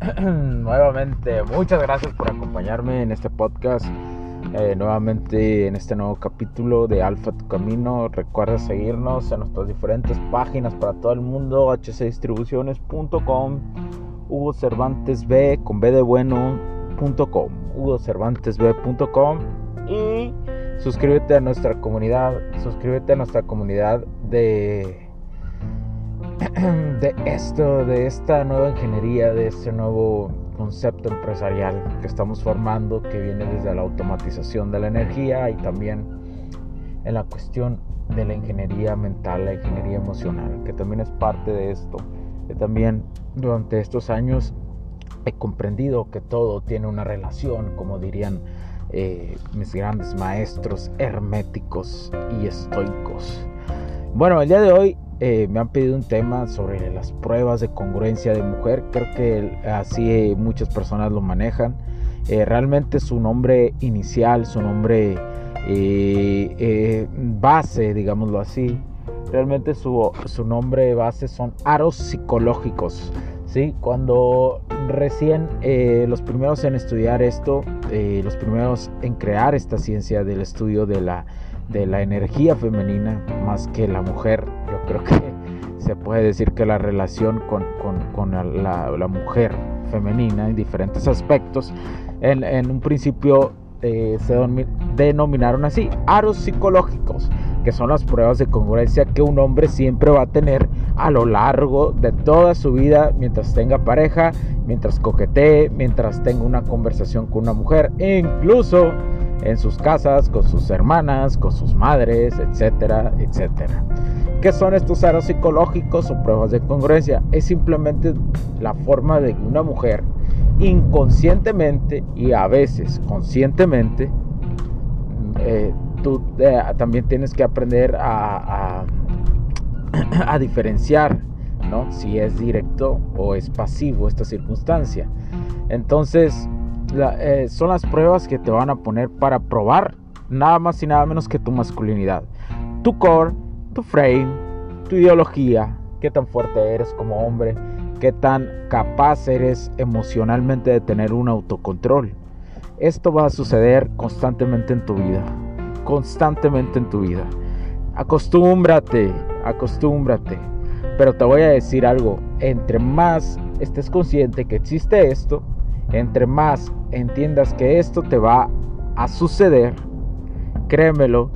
nuevamente, muchas gracias por acompañarme en este podcast. Eh, nuevamente en este nuevo capítulo de Alfa Tu Camino. Recuerda seguirnos en nuestras diferentes páginas para todo el mundo: hcdistribuciones.com, Hugo Cervantes B con B de bueno.com, Hugo Cervantes B.com y suscríbete a nuestra comunidad. Suscríbete a nuestra comunidad de de esto, de esta nueva ingeniería, de este nuevo concepto empresarial que estamos formando, que viene desde la automatización de la energía y también en la cuestión de la ingeniería mental, la ingeniería emocional, que también es parte de esto. También durante estos años he comprendido que todo tiene una relación, como dirían eh, mis grandes maestros herméticos y estoicos. Bueno, el día de hoy eh, me han pedido un tema sobre las pruebas de congruencia de mujer. Creo que así muchas personas lo manejan. Eh, realmente su nombre inicial, su nombre eh, base, digámoslo así, realmente su, su, nombre base son aros psicológicos. ¿sí? Cuando recién los primeros en estudiar esto, los primeros en crear esta ciencia del estudio de la de la energía femenina más que la mujer. Creo que se puede decir que la relación con, con, la, mujer femenina en diferentes aspectos, en, en un principio eh, se denominaron así, aros psicológicos, que son las pruebas de congruencia que un hombre siempre va a tener a lo largo de toda su vida mientras tenga pareja, mientras coquetee, mientras tenga una conversación con una mujer e incluso en sus casas, con sus hermanas, con sus madres, etcétera, etcétera. ¿Qué son estos aros psicológicos o pruebas de congruencia? Es simplemente la forma de que una mujer inconscientemente y a veces conscientemente, eh, tú eh, también tienes que aprender a, diferenciar ¿no? si es directo o es pasivo esta circunstancia. Entonces, eh, son las pruebas que te van a poner para probar nada más y nada menos que tu masculinidad. Tu core, tu frame, tu ideología, qué tan fuerte eres como hombre, qué tan capaz eres emocionalmente de tener un autocontrol. Esto va a suceder constantemente en tu vida, constantemente en tu vida. Acostúmbrate, acostúmbrate. Pero te voy a decir algo, entre más estés consciente que existe esto, entre más entiendas que esto te va a suceder, créemelo,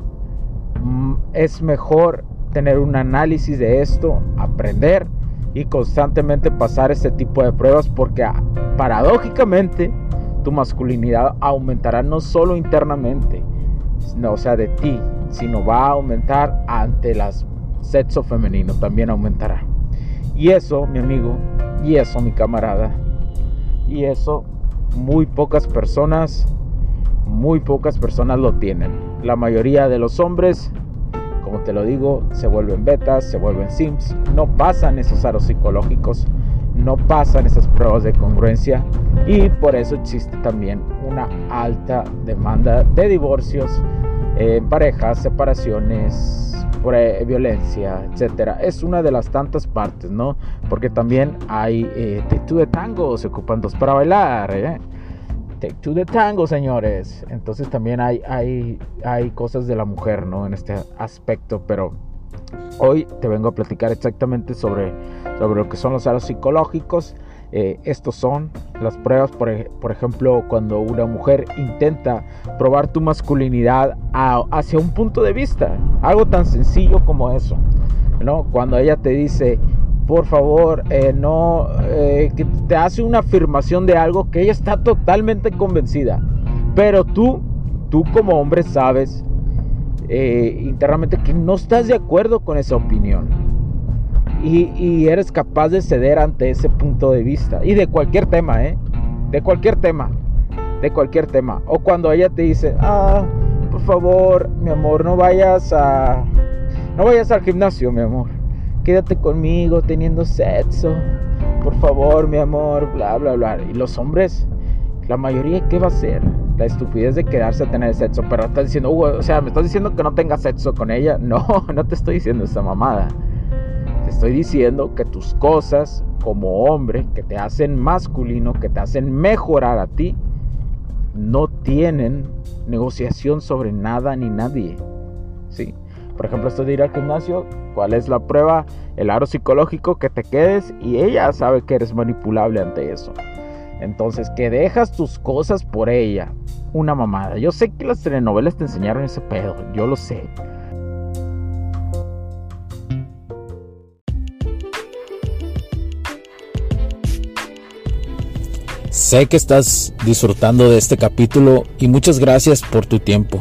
es mejor tener un análisis de esto, aprender y constantemente pasar este tipo de pruebas porque ah, paradójicamente tu masculinidad aumentará no solo internamente, o sea, de ti, sino va a aumentar ante el sexo femenino, también aumentará. Y eso, mi amigo, y eso, mi camarada, y eso muy pocas personas, muy pocas personas lo tienen. La mayoría de los hombres, como te lo digo, se vuelven betas, se vuelven sims, no pasan esos aros psicológicos, no pasan esas pruebas de congruencia y por eso existe también una alta demanda de divorcios en parejas, separaciones, violencia, etcétera. Es una de las tantas partes, ¿no? Porque también hay eh, de Tango, se ocupan dos para bailar, ¿eh? Take Two de Tango, señores. Entonces también hay, hay, hay cosas de la mujer, ¿no? En este aspecto, pero hoy te vengo a platicar exactamente sobre, sobre lo que son los aros psicológicos eh, estos son las pruebas, por, ejemplo, cuando una mujer intenta probar tu masculinidad hacia un punto de vista. Algo tan sencillo como eso. ¿no? Cuando ella te dice, por favor, eh, no, eh, que te hace una afirmación de algo que ella está totalmente convencida. Pero tú, tú como hombre sabes eh, internamente que no estás de acuerdo con esa opinión. Y, y, eres capaz de ceder ante ese punto de vista. Y de cualquier tema, ¿eh? De cualquier tema. De cualquier tema. O cuando ella te dice, ah, por favor, mi amor, no vayas a... No vayas al gimnasio, mi amor quédate conmigo teniendo sexo, por favor, mi amor, bla, bla, bla. Y los hombres, la mayoría, ¿qué va a hacer? La estupidez de quedarse a tener sexo. Pero estás diciendo, o sea, ¿me estás diciendo que no tengas sexo con ella? No, no te estoy diciendo esa mamada. Te estoy diciendo que tus cosas como hombre, que te hacen masculino, que te hacen mejorar a ti, no tienen negociación sobre nada ni nadie. ¿Sí? Por ejemplo, esto de ir al gimnasio, ¿cuál es la prueba? El aro psicológico que te quedes y ella sabe que eres manipulable ante eso. Entonces, que dejas tus cosas por ella. Una mamada. Yo sé que las telenovelas te enseñaron ese pedo, yo lo sé. Sé que estás disfrutando de este capítulo y muchas gracias por tu tiempo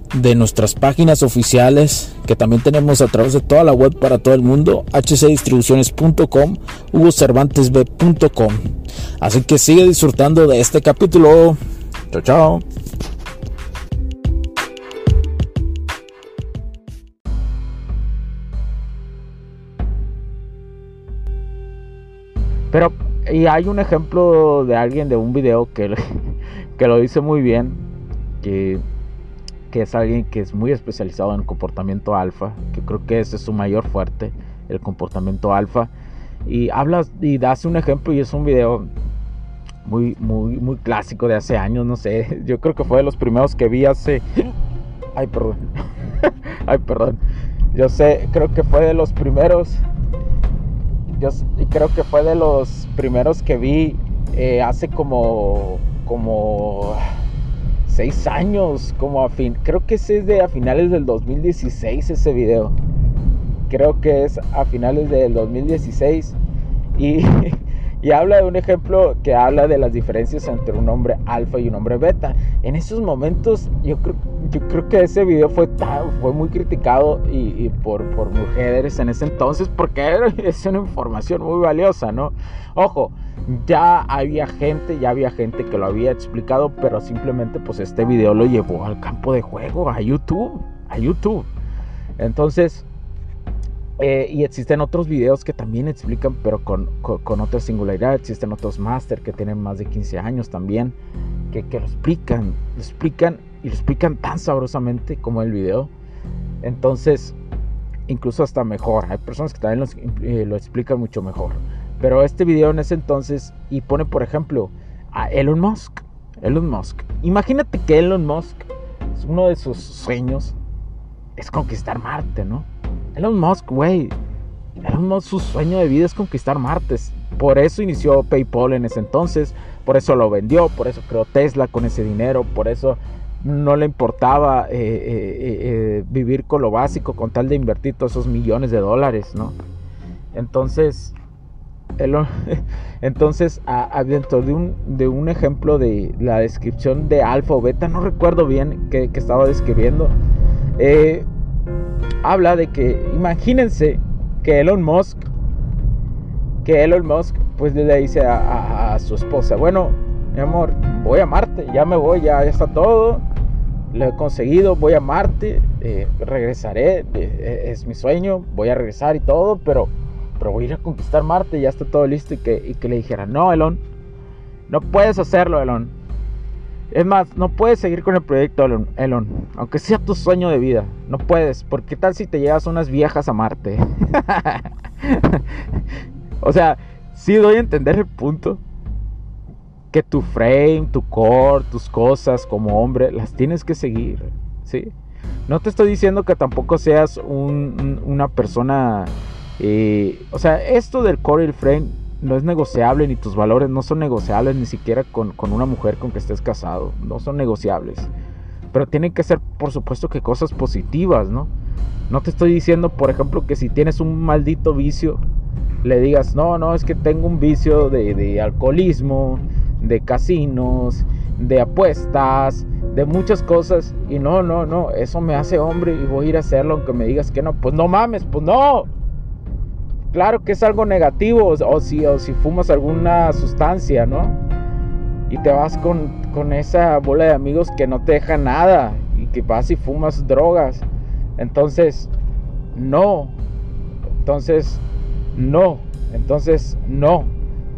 de nuestras páginas oficiales que también tenemos a través de toda la web para todo el mundo, hcdistribuciones.com, hugocervantesb.com. Así que sigue disfrutando de este capítulo. Chao, chao. Pero, y hay un ejemplo de alguien de un video que, que lo dice muy bien, que que es alguien que es muy especializado en comportamiento alfa, que creo que ese es su mayor fuerte, el comportamiento alfa. Y habla y das un ejemplo y es un video muy, muy, muy clásico de hace años, no sé. Yo creo que fue de los primeros que vi hace. Ay, perdón. Ay, perdón. Yo sé, creo que fue de los primeros. Yo creo que fue de los primeros que vi eh, hace como. como seis años, como a fin, creo que es de a finales del 2016 ese video. Creo que es a finales del 2016 y, y habla de un ejemplo que habla de las diferencias entre un hombre alfa y un hombre beta. En esos momentos yo creo, yo creo que ese video fue, fue muy criticado y, por, por mujeres en ese entonces porque es una información muy valiosa, ¿no? Ojo, ya había gente, ya había gente que lo había explicado, pero simplemente pues este video lo llevó al campo de juego, a YouTube, a YouTube. Entonces, eh, y existen otros videos que también explican, pero con, otra singularidad. Existen otros máster que tienen más de 15 años también, que, lo explican, lo explican y lo explican tan sabrosamente como el video. Entonces, incluso hasta mejor. Hay personas que también eh, lo explican mucho mejor. Pero este video en ese entonces y pone por ejemplo a Elon Musk. Elon Musk. Imagínate que Elon Musk, uno de sus sueños es conquistar Marte, ¿no? Elon Musk, güey. Elon Musk, su sueño de vida es conquistar Marte. Por eso inició PayPal en ese entonces. Por eso lo vendió. Por eso creó Tesla con ese dinero. Por eso no le importaba eh, eh, eh, vivir con lo básico con tal de invertir todos esos millones de dólares, ¿no? Entonces, entonces, dentro de un, ejemplo de la descripción de alfa o beta, no recuerdo bien qué, estaba describiendo, eh, habla de que, imagínense que Elon Musk, que Elon Musk, pues le dice a, su esposa, bueno, mi amor, voy a Marte, ya me voy, ya, está todo, lo he conseguido, voy a Marte, eh, regresaré, eh, es mi sueño, voy a regresar y todo, pero pero voy a ir a conquistar Marte, ya está todo listo y que, que le dijera, no, Elon, no puedes hacerlo, Elon. Es más, no puedes seguir con el proyecto, Elon, Elon, aunque sea tu sueño de vida. No puedes, porque tal si te llevas unas viejas a Marte? o sea, sí doy a entender el punto. Que tu frame, tu core, tus cosas como hombre, las tienes que seguir. ¿Sí? No te estoy diciendo que tampoco seas una persona... Eh, o sea, esto del core y el frame no es negociable, ni tus valores no son negociables, ni siquiera con, con una mujer con que estés casado. No son negociables. Pero tienen que ser, por supuesto, que cosas positivas, ¿no? No te estoy diciendo, por ejemplo, que si tienes un maldito vicio, le digas, no, no, es que tengo un vicio de, alcoholismo, de casinos, de apuestas, de muchas cosas. Y no, no, no, eso me hace hombre y voy a ir a hacerlo aunque me digas que no. Pues no mames, pues no. Claro que es algo negativo, o si, o si fumas alguna sustancia, ¿no? Y te vas con, con esa bola de amigos que no te deja nada y que vas y fumas drogas. Entonces, no. Entonces, no. Entonces, no.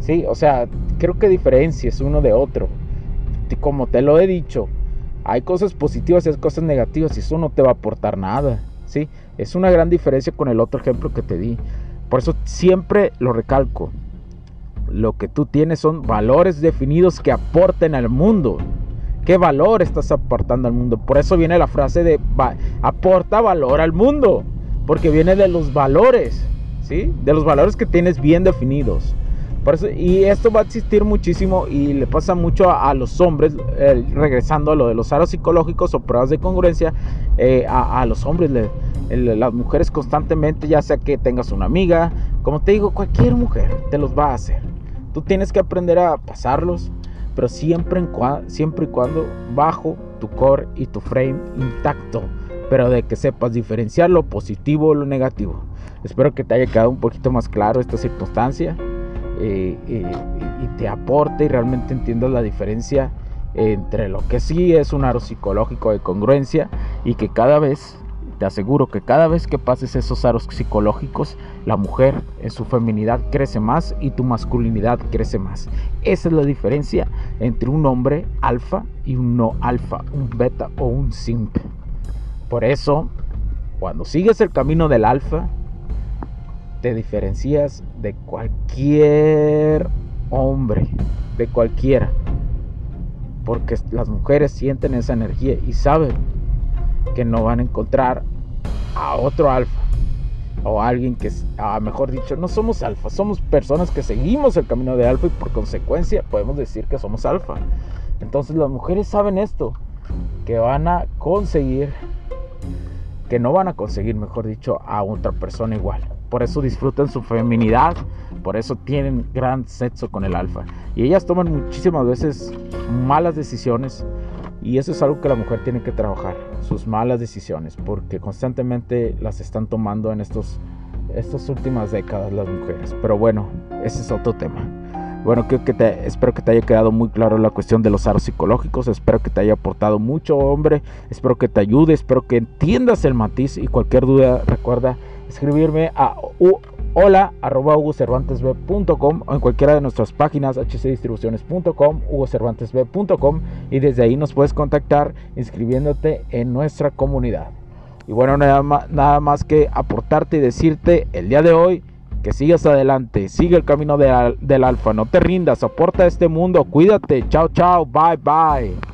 Sí, o sea, creo que diferencias uno de otro. Como te lo he dicho, hay cosas positivas y hay cosas negativas y eso no te va a aportar nada. ¿sí? Es una gran diferencia con el otro ejemplo que te di. Por eso siempre lo recalco. Lo que tú tienes son valores definidos que aporten al mundo. ¿Qué valor estás aportando al mundo? Por eso viene la frase de aporta valor al mundo. Porque viene de los valores. ¿sí? De los valores que tienes bien definidos. Y esto va a existir muchísimo y le pasa mucho a, los hombres, eh, regresando a lo de los aros psicológicos o pruebas de congruencia, eh, a, los hombres, las mujeres constantemente, ya sea que tengas una amiga, como te digo, cualquier mujer te los va a hacer. Tú tienes que aprender a pasarlos, pero siempre, en, siempre y cuando bajo tu core y tu frame intacto, pero de que sepas diferenciar lo positivo o lo negativo. Espero que te haya quedado un poquito más claro esta circunstancia eh, eh, y te aporte y realmente entiendas la diferencia entre lo que sí es un aro psicológico de congruencia y que cada vez, te aseguro que cada vez que pases esos aros psicológicos, la mujer en su feminidad crece más y tu masculinidad crece más. Esa es la diferencia entre un hombre alfa y un no alfa, un beta o un simp. Por eso, cuando sigues el camino del alfa, te diferencias de cualquier hombre, de cualquiera. Porque las mujeres sienten esa energía y saben que no van a encontrar a otro alfa o alguien que, ah, mejor dicho, no somos alfa, somos personas que seguimos el camino de alfa y por consecuencia podemos decir que somos alfa. Entonces las mujeres saben esto, que van a conseguir, que no van a conseguir, mejor dicho, a otra persona igual por eso disfrutan su feminidad, por eso tienen gran sexo con el alfa. Y ellas toman muchísimas veces malas decisiones y eso es algo que la mujer tiene que trabajar, sus malas decisiones, porque constantemente las están tomando en estos, estas últimas décadas las mujeres. Pero bueno, ese es otro tema. Bueno, creo que te, espero que te haya quedado muy claro la cuestión de los aros psicológicos. Espero que te haya aportado mucho, hombre. Espero que te ayude. Espero que entiendas el matiz. Y cualquier duda, recuerda escribirme a hola arroba o en cualquiera de nuestras páginas hcdistribuciones.com, hugocervantesb.com y desde ahí nos puedes contactar inscribiéndote en nuestra comunidad. Y bueno, nada más, nada más que aportarte y decirte el día de hoy que sigas adelante, sigue el camino del alfa, no te rindas, aporta a este mundo, cuídate, chao, chao, bye, bye.